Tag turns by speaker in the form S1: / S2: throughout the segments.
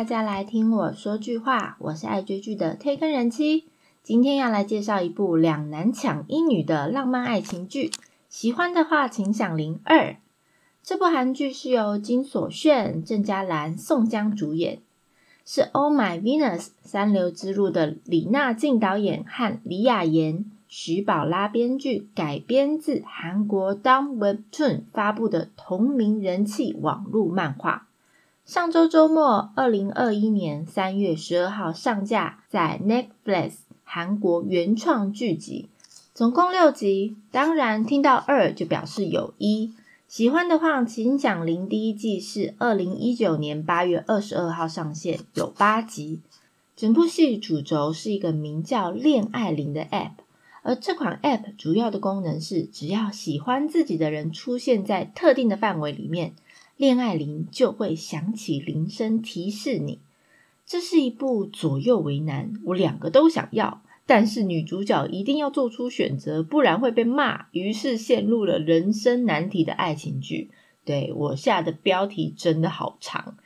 S1: 大家来听我说句话。我是爱追剧的推更人妻，今天要来介绍一部两男抢一女的浪漫爱情剧。喜欢的话，请响铃二。这部韩剧是由金所炫、郑嘉兰、宋江主演，是《Oh My Venus》三流之路的李娜静导演和李雅妍、徐宝拉编剧改编自韩国 Down Webtoon 发布的同名人气网络漫画。上周周末，二零二一年三月十二号上架在 Netflix 韩国原创剧集，总共六集。当然，听到二就表示有一。喜欢的话，请响铃。第一季是二零一九年八月二十二号上线，有八集。整部戏主轴是一个名叫“恋爱铃”的 App，而这款 App 主要的功能是，只要喜欢自己的人出现在特定的范围里面。恋爱铃就会响起铃声提示你，这是一部左右为难，我两个都想要，但是女主角一定要做出选择，不然会被骂，于是陷入了人生难题的爱情剧。对我下的标题真的好长，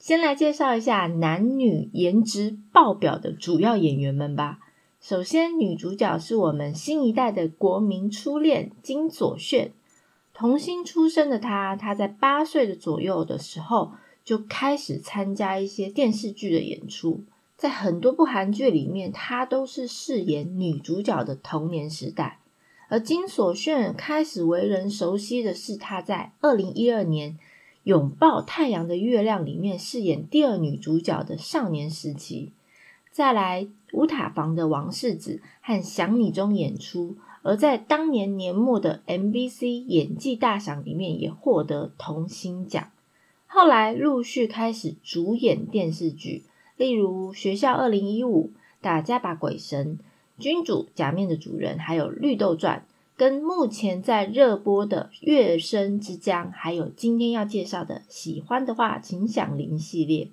S1: 先来介绍一下男女颜值爆表的主要演员们吧。首先，女主角是我们新一代的国民初恋金所炫。童星出身的他，他在八岁的左右的时候就开始参加一些电视剧的演出，在很多部韩剧里面，他都是饰演女主角的童年时代。而金所炫开始为人熟悉的是他在二零一二年《拥抱太阳的月亮》里面饰演第二女主角的少年时期，再来《乌塔房的王世子》和《想你》中演出。而在当年年末的 MBC 演技大赏里面，也获得童星奖。后来陆续开始主演电视剧，例如《学校二零一五》《打架吧鬼神》《君主假面的主人》，还有《绿豆传》，跟目前在热播的《月升之江》，还有今天要介绍的《喜欢的话请响铃》系列。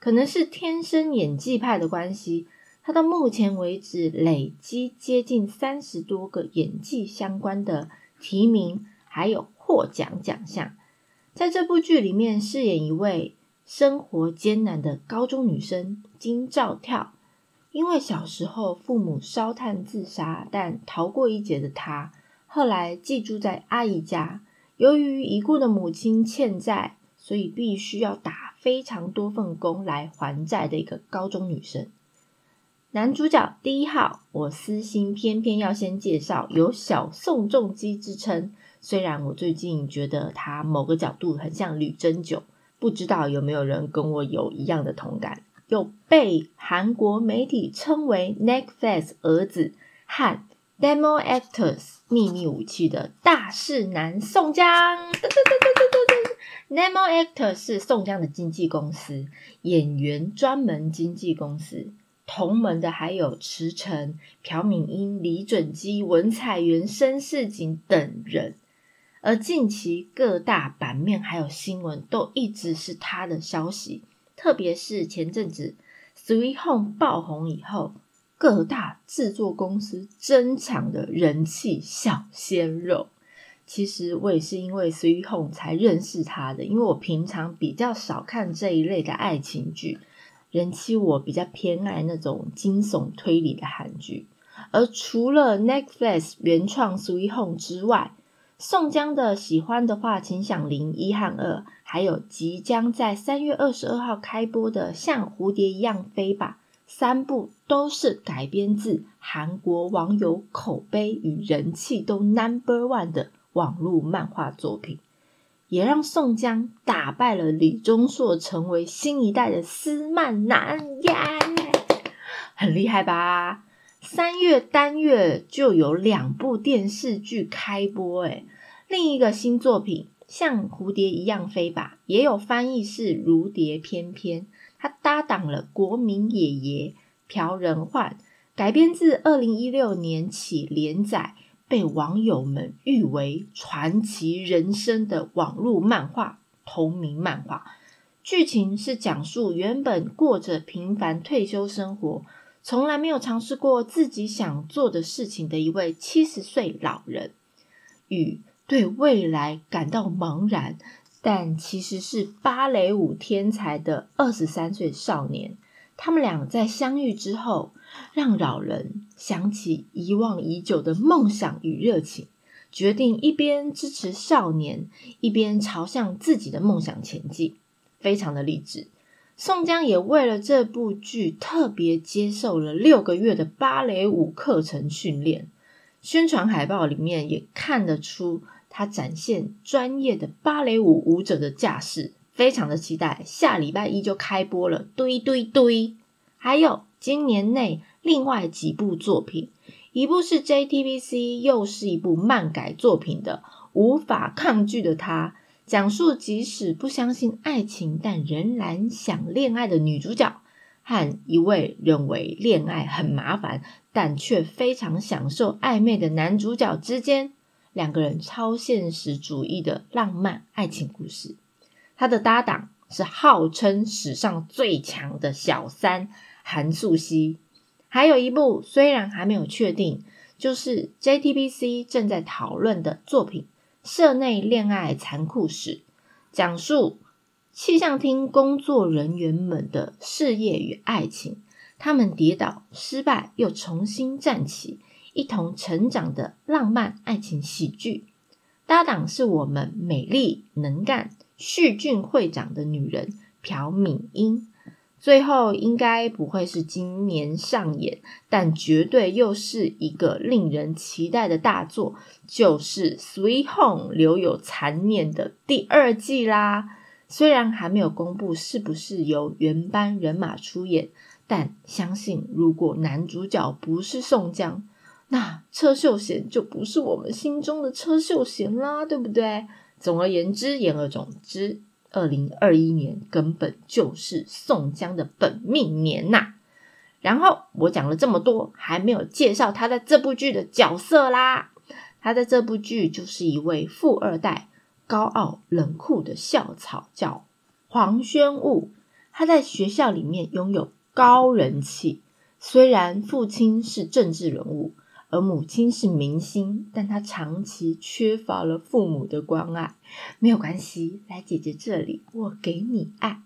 S1: 可能是天生演技派的关系。他到目前为止累积接近三十多个演技相关的提名，还有获奖奖项。在这部剧里面饰演一位生活艰难的高中女生金兆跳，因为小时候父母烧炭自杀，但逃过一劫的她，后来寄住在阿姨家。由于已故的母亲欠债，所以必须要打非常多份工来还债的一个高中女生。男主角第一号，我私心偏偏要先介绍有小宋仲基之称。虽然我最近觉得他某个角度很像吕珍九，不知道有没有人跟我有一样的同感？有被韩国媒体称为 Netflix 儿子和 Demo Actors 秘密武器的大势男宋江。Demo Actors 是宋江的经纪公司，演员专门经纪公司。同门的还有池诚、朴敏英、李准基、文彩元、申世景等人，而近期各大版面还有新闻都一直是他的消息，特别是前阵子《Sweet Home》爆红以后，各大制作公司争抢的人气小鲜肉。其实我也是因为《Sweet Home》才认识他的，因为我平常比较少看这一类的爱情剧。人气我比较偏爱那种惊悚推理的韩剧，而除了 Netflix 原创《Sweet Home》之外，宋江的喜欢的话，请响铃一和二，还有即将在三月二十二号开播的《像蝴蝶一样飞吧》，三部都是改编自韩国网友口碑与人气都 Number One 的网络漫画作品。也让宋江打败了李钟硕，成为新一代的斯曼男耶，很厉害吧？三月单月就有两部电视剧开播，诶另一个新作品像蝴蝶一样飞吧，也有翻译是如蝶翩翩，他搭档了国民爷爷朴仁焕，改编自二零一六年起连载。被网友们誉为传奇人生的网络漫画同名漫画，剧情是讲述原本过着平凡退休生活，从来没有尝试过自己想做的事情的一位七十岁老人，与对未来感到茫然，但其实是芭蕾舞天才的二十三岁少年。他们俩在相遇之后，让老人想起遗忘已久的梦想与热情，决定一边支持少年，一边朝向自己的梦想前进，非常的励志。宋江也为了这部剧特别接受了六个月的芭蕾舞课程训练，宣传海报里面也看得出他展现专业的芭蕾舞舞者的架势。非常的期待，下礼拜一就开播了，堆堆堆！还有今年内另外几部作品，一部是 JTBC，又是一部漫改作品的《无法抗拒的他》，讲述即使不相信爱情，但仍然想恋爱的女主角和一位认为恋爱很麻烦，但却非常享受暧昧的男主角之间，两个人超现实主义的浪漫爱情故事。他的搭档是号称史上最强的小三韩素汐，还有一部虽然还没有确定，就是 JTBC 正在讨论的作品《社内恋爱残酷史》，讲述气象厅工作人员们的事业与爱情，他们跌倒、失败又重新站起，一同成长的浪漫爱情喜剧。搭档是我们美丽能干。旭俊会长的女人朴敏英，最后应该不会是今年上演，但绝对又是一个令人期待的大作，就是《Sweet Home》留有残念的第二季啦。虽然还没有公布是不是由原班人马出演，但相信如果男主角不是宋江，那车秀贤就不是我们心中的车秀贤啦，对不对？总而言之，言而总之，二零二一年根本就是宋江的本命年呐。然后我讲了这么多，还没有介绍他在这部剧的角色啦。他在这部剧就是一位富二代，高傲冷酷的校草，叫黄宣悟。他在学校里面拥有高人气，虽然父亲是政治人物。而母亲是明星，但她长期缺乏了父母的关爱。没有关系，来姐姐这里，我给你爱。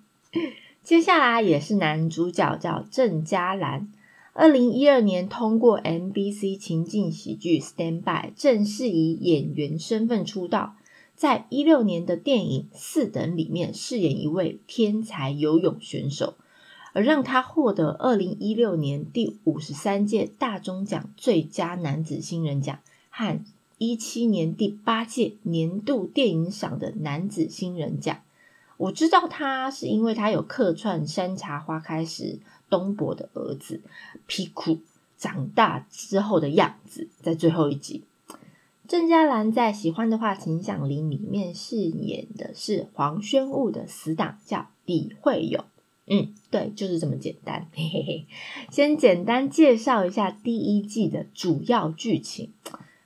S1: 接下来也是男主角，叫郑嘉兰。二零一二年通过 MBC 情境喜剧《Stand By》，正式以演员身份出道。在一六年的电影《四等》里面饰演一位天才游泳选手。而让他获得二零一六年第五十三届大中奖最佳男子新人奖和一七年第八届年度电影赏的男子新人奖。我知道他是因为他有客串《山茶花开时》东伯的儿子皮库长大之后的样子，在最后一集，郑嘉兰在《喜欢的话，请响铃》里面饰演的是黄宣悟的死党，叫李慧勇。嗯，对，就是这么简单。嘿嘿嘿，先简单介绍一下第一季的主要剧情。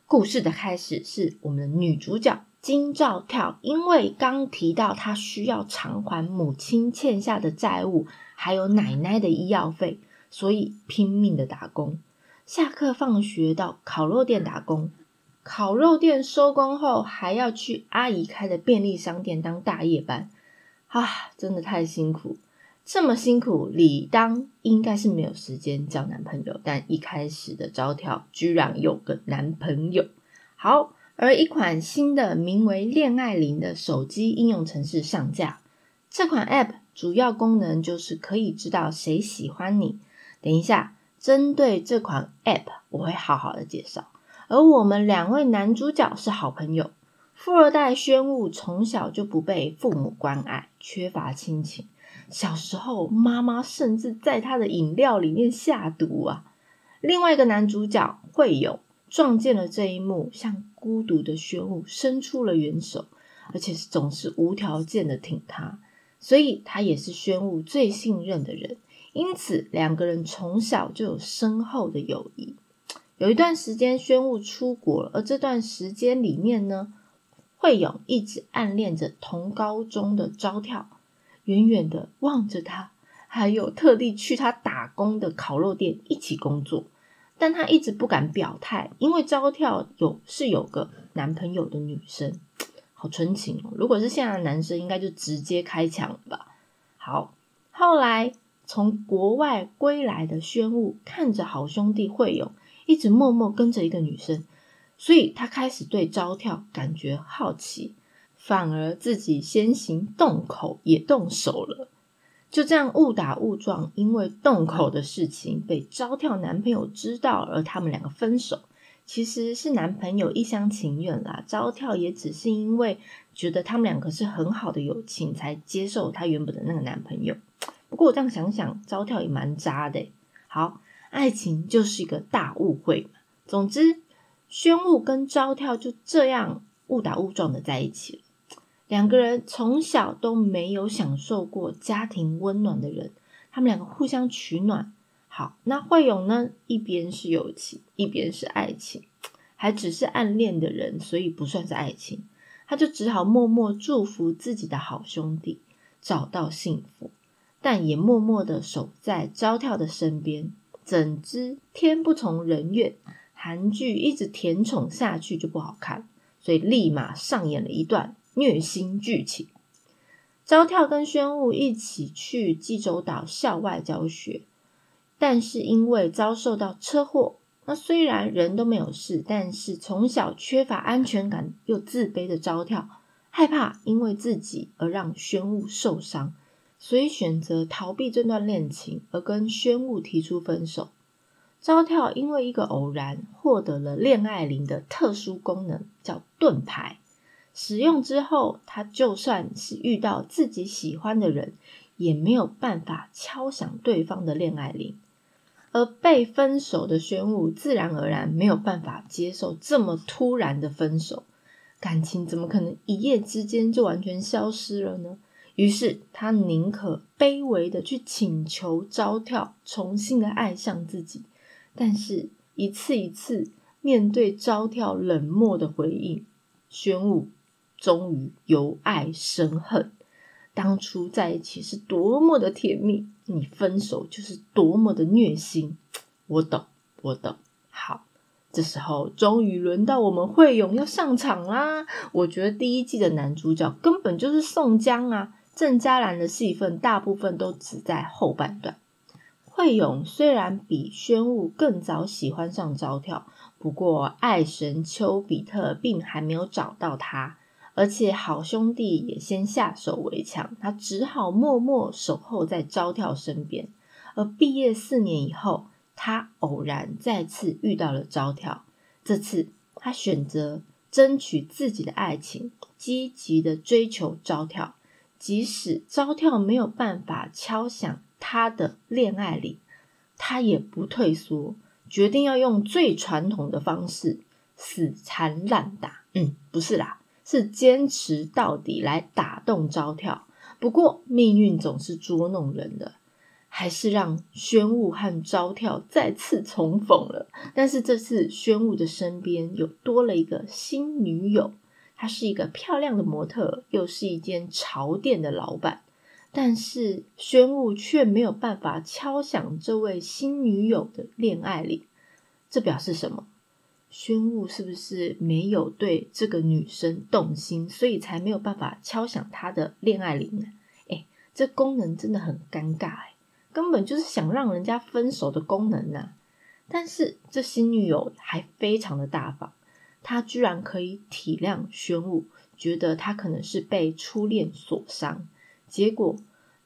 S1: 故事的开始是我们的女主角金兆跳，因为刚提到她需要偿还母亲欠下的债务，还有奶奶的医药费，所以拼命的打工。下课放学到烤肉店打工，烤肉店收工后还要去阿姨开的便利商店当大夜班。啊，真的太辛苦。这么辛苦，理当应该是没有时间交男朋友，但一开始的招跳居然有个男朋友。好，而一款新的名为“恋爱铃”的手机应用程式上架。这款 App 主要功能就是可以知道谁喜欢你。等一下，针对这款 App，我会好好的介绍。而我们两位男主角是好朋友。富二代宣悟从小就不被父母关爱，缺乏亲情。小时候，妈妈甚至在他的饮料里面下毒啊！另外一个男主角惠勇撞见了这一幕，向孤独的宣武伸出了援手，而且总是无条件的挺他，所以他也是宣武最信任的人。因此，两个人从小就有深厚的友谊。有一段时间，宣武出国了，而这段时间里面呢，惠勇一直暗恋着同高中的招跳。远远的望着他，还有特地去他打工的烤肉店一起工作，但他一直不敢表态，因为招跳有是有个男朋友的女生，好纯情哦！如果是现在的男生，应该就直接开抢了吧？好，后来从国外归来的宣武看着好兄弟惠勇一直默默跟着一个女生，所以他开始对招跳感觉好奇，反而自己先行动口也动手了。就这样误打误撞，因为洞口的事情被招跳男朋友知道，而他们两个分手。其实是男朋友一厢情愿啦，招跳也只是因为觉得他们两个是很好的友情，才接受他原本的那个男朋友。不过我这样想想，招跳也蛮渣的。好，爱情就是一个大误会嘛。总之，宣武跟招跳就这样误打误撞的在一起了。两个人从小都没有享受过家庭温暖的人，他们两个互相取暖。好，那惠勇呢？一边是友情，一边是爱情，还只是暗恋的人，所以不算是爱情。他就只好默默祝福自己的好兄弟找到幸福，但也默默的守在招跳的身边。怎知天不从人愿，韩剧一直甜宠下去就不好看，所以立马上演了一段虐心剧情。招跳跟宣武一起去济州岛校外教学。但是因为遭受到车祸，那虽然人都没有事，但是从小缺乏安全感又自卑的招跳，害怕因为自己而让宣武受伤，所以选择逃避这段恋情，而跟宣武提出分手。招跳因为一个偶然获得了恋爱铃的特殊功能，叫盾牌。使用之后，他就算是遇到自己喜欢的人，也没有办法敲响对方的恋爱铃。而被分手的宣武自然而然没有办法接受这么突然的分手，感情怎么可能一夜之间就完全消失了呢？于是他宁可卑微的去请求招跳重新的爱上自己，但是一次一次面对招跳冷漠的回应，宣武终于由爱生恨。当初在一起是多么的甜蜜，你分手就是多么的虐心。我懂，我懂。好，这时候终于轮到我们惠勇要上场啦。我觉得第一季的男主角根本就是宋江啊，郑嘉兰的戏份大部分都只在后半段。惠勇虽然比宣武更早喜欢上招跳，不过爱神丘比特并还没有找到他。而且好兄弟也先下手为强，他只好默默守候在招跳身边。而毕业四年以后，他偶然再次遇到了招跳。这次他选择争取自己的爱情，积极的追求招跳。即使招跳没有办法敲响他的恋爱铃，他也不退缩，决定要用最传统的方式死缠烂打。嗯，不是啦。是坚持到底来打动招跳，不过命运总是捉弄人的，还是让宣武和招跳再次重逢了。但是这次宣武的身边有多了一个新女友，她是一个漂亮的模特，又是一间潮店的老板。但是宣武却没有办法敲响这位新女友的恋爱铃，这表示什么？宣武是不是没有对这个女生动心，所以才没有办法敲响她的恋爱铃呢？哎，这功能真的很尴尬哎，根本就是想让人家分手的功能呐！但是这新女友还非常的大方，她居然可以体谅宣武，觉得他可能是被初恋所伤。结果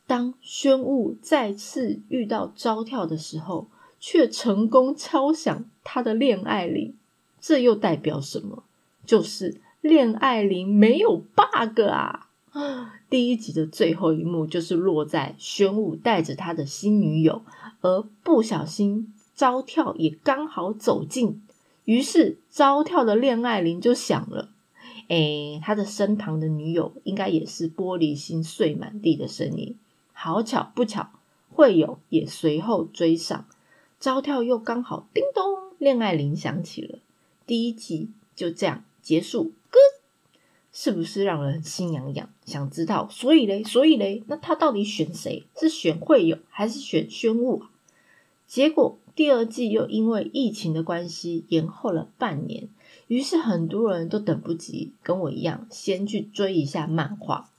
S1: 当宣武再次遇到招跳的时候，却成功敲响他的恋爱铃。这又代表什么？就是恋爱铃没有 bug 啊！第一集的最后一幕就是落在玄武带着他的新女友，而不小心招跳也刚好走近，于是招跳的恋爱铃就响了。哎，他的身旁的女友应该也是玻璃心碎满地的声音。好巧不巧，会友也随后追上，招跳又刚好叮咚，恋爱铃响起了。第一集就这样结束，哥是不是让人心痒痒？想知道，所以嘞，所以嘞，那他到底选谁？是选会友还是选宣武啊？结果第二季又因为疫情的关系延后了半年，于是很多人都等不及，跟我一样先去追一下漫画。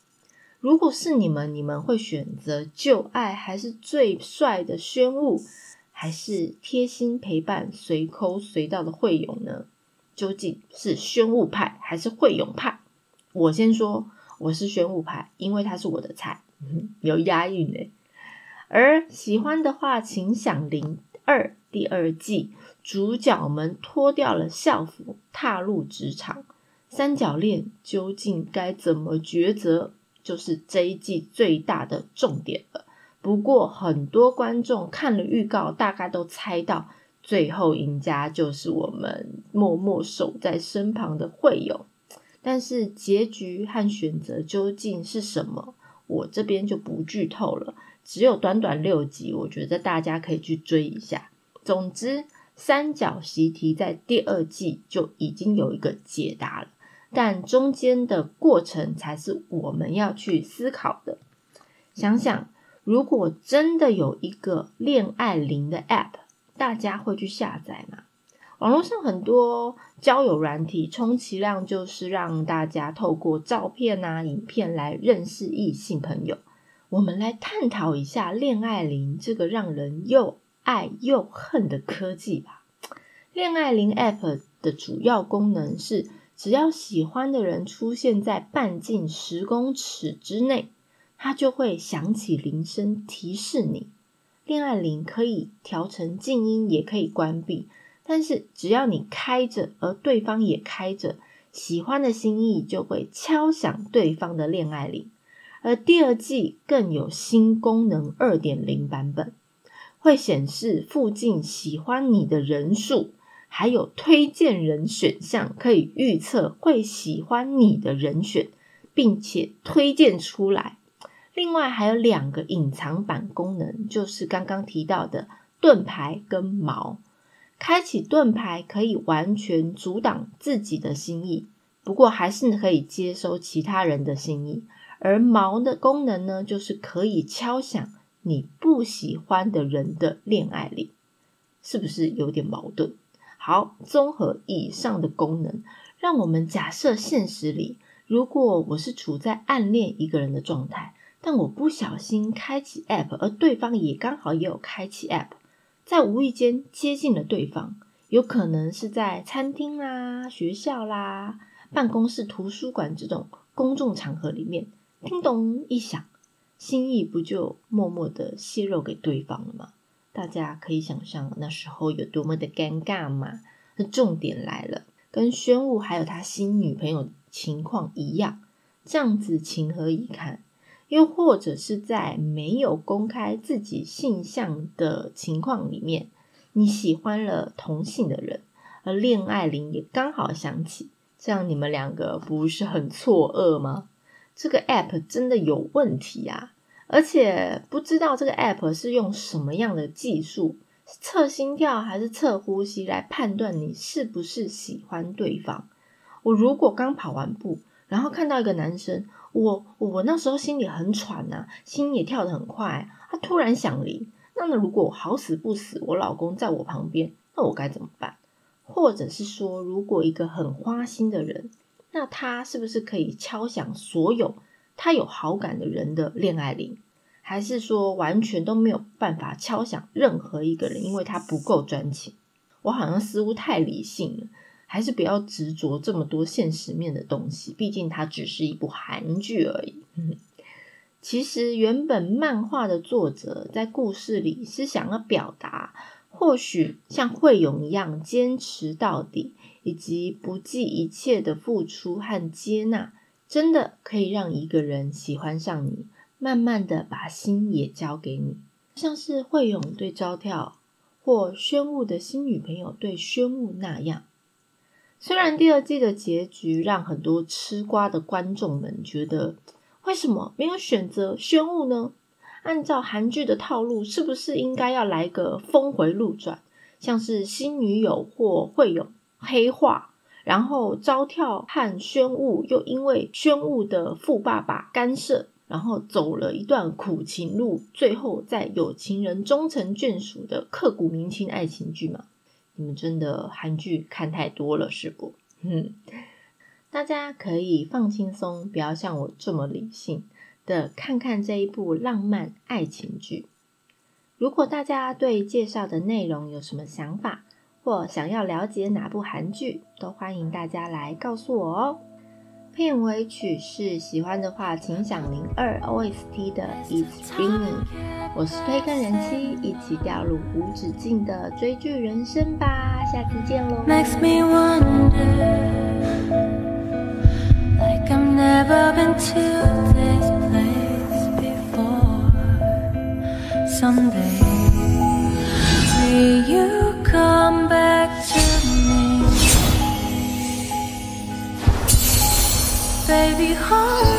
S1: 如果是你们，你们会选择旧爱，还是最帅的宣武，还是贴心陪伴、随抠随到的惠勇呢？究竟是宣武派还是惠勇派？我先说，我是宣武派，因为他是我的菜，有押韵呢。而喜欢的话，请响铃二第二季，主角们脱掉了校服，踏入职场，三角恋究竟该怎么抉择？就是这一季最大的重点了。不过，很多观众看了预告，大概都猜到最后赢家就是我们默默守在身旁的会友。但是，结局和选择究竟是什么，我这边就不剧透了。只有短短六集，我觉得大家可以去追一下。总之，三角习题在第二季就已经有一个解答了。但中间的过程才是我们要去思考的。想想，如果真的有一个恋爱铃的 App，大家会去下载吗？网络上很多交友软体，充其量就是让大家透过照片啊、影片来认识异性朋友。我们来探讨一下恋爱铃这个让人又爱又恨的科技吧。恋爱铃 App 的主要功能是。只要喜欢的人出现在半径十公尺之内，它就会响起铃声提示你。恋爱铃可以调成静音，也可以关闭。但是只要你开着，而对方也开着，喜欢的心意就会敲响对方的恋爱铃。而第二季更有新功能二点零版本，会显示附近喜欢你的人数。还有推荐人选项，可以预测会喜欢你的人选，并且推荐出来。另外还有两个隐藏版功能，就是刚刚提到的盾牌跟矛。开启盾牌可以完全阻挡自己的心意，不过还是可以接收其他人的心意。而矛的功能呢，就是可以敲响你不喜欢的人的恋爱里，是不是有点矛盾？好，综合以上的功能，让我们假设现实里，如果我是处在暗恋一个人的状态，但我不小心开启 App，而对方也刚好也有开启 App，在无意间接近了对方，有可能是在餐厅啦、学校啦、办公室、图书馆这种公众场合里面，叮咚一响，心意不就默默的泄露给对方了吗？大家可以想象那时候有多么的尴尬吗？那重点来了，跟宣武还有他新女朋友情况一样，这样子情何以堪？又或者是在没有公开自己性向的情况里面，你喜欢了同性的人，而恋爱铃也刚好响起，这样你们两个不是很错愕吗？这个 app 真的有问题啊！而且不知道这个 app 是用什么样的技术测心跳还是测呼吸来判断你是不是喜欢对方。我如果刚跑完步，然后看到一个男生，我我那时候心里很喘呐，心也跳得很快，他突然想离，那那如果好死不死我老公在我旁边，那我该怎么办？或者是说，如果一个很花心的人，那他是不是可以敲响所有？他有好感的人的恋爱铃，还是说完全都没有办法敲响任何一个人，因为他不够专情。我好像似乎太理性了，还是不要执着这么多现实面的东西。毕竟它只是一部韩剧而已。其实原本漫画的作者在故事里是想要表达，或许像惠勇一样坚持到底，以及不计一切的付出和接纳。真的可以让一个人喜欢上你，慢慢的把心也交给你，像是惠勇对招跳，或宣武的新女朋友对宣武那样。虽然第二季的结局让很多吃瓜的观众们觉得，为什么没有选择宣武呢？按照韩剧的套路，是不是应该要来个峰回路转，像是新女友或会有黑化？然后招跳和宣武又因为宣武的富爸爸干涉，然后走了一段苦情路，最后在有情人终成眷属的刻骨铭心爱情剧嘛？你们真的韩剧看太多了是不？大家可以放轻松，不要像我这么理性的看看这一部浪漫爱情剧。如果大家对介绍的内容有什么想法，或想要了解哪部韩剧，都欢迎大家来告诉我哦。片尾曲是喜欢的话，请响铃二 OST 的 It's Raining。我是推更人妻，一起掉入无止境的追剧人生吧，下次见喽。Makes me wonder, like I've never been to this place before. Someday, see you. baby home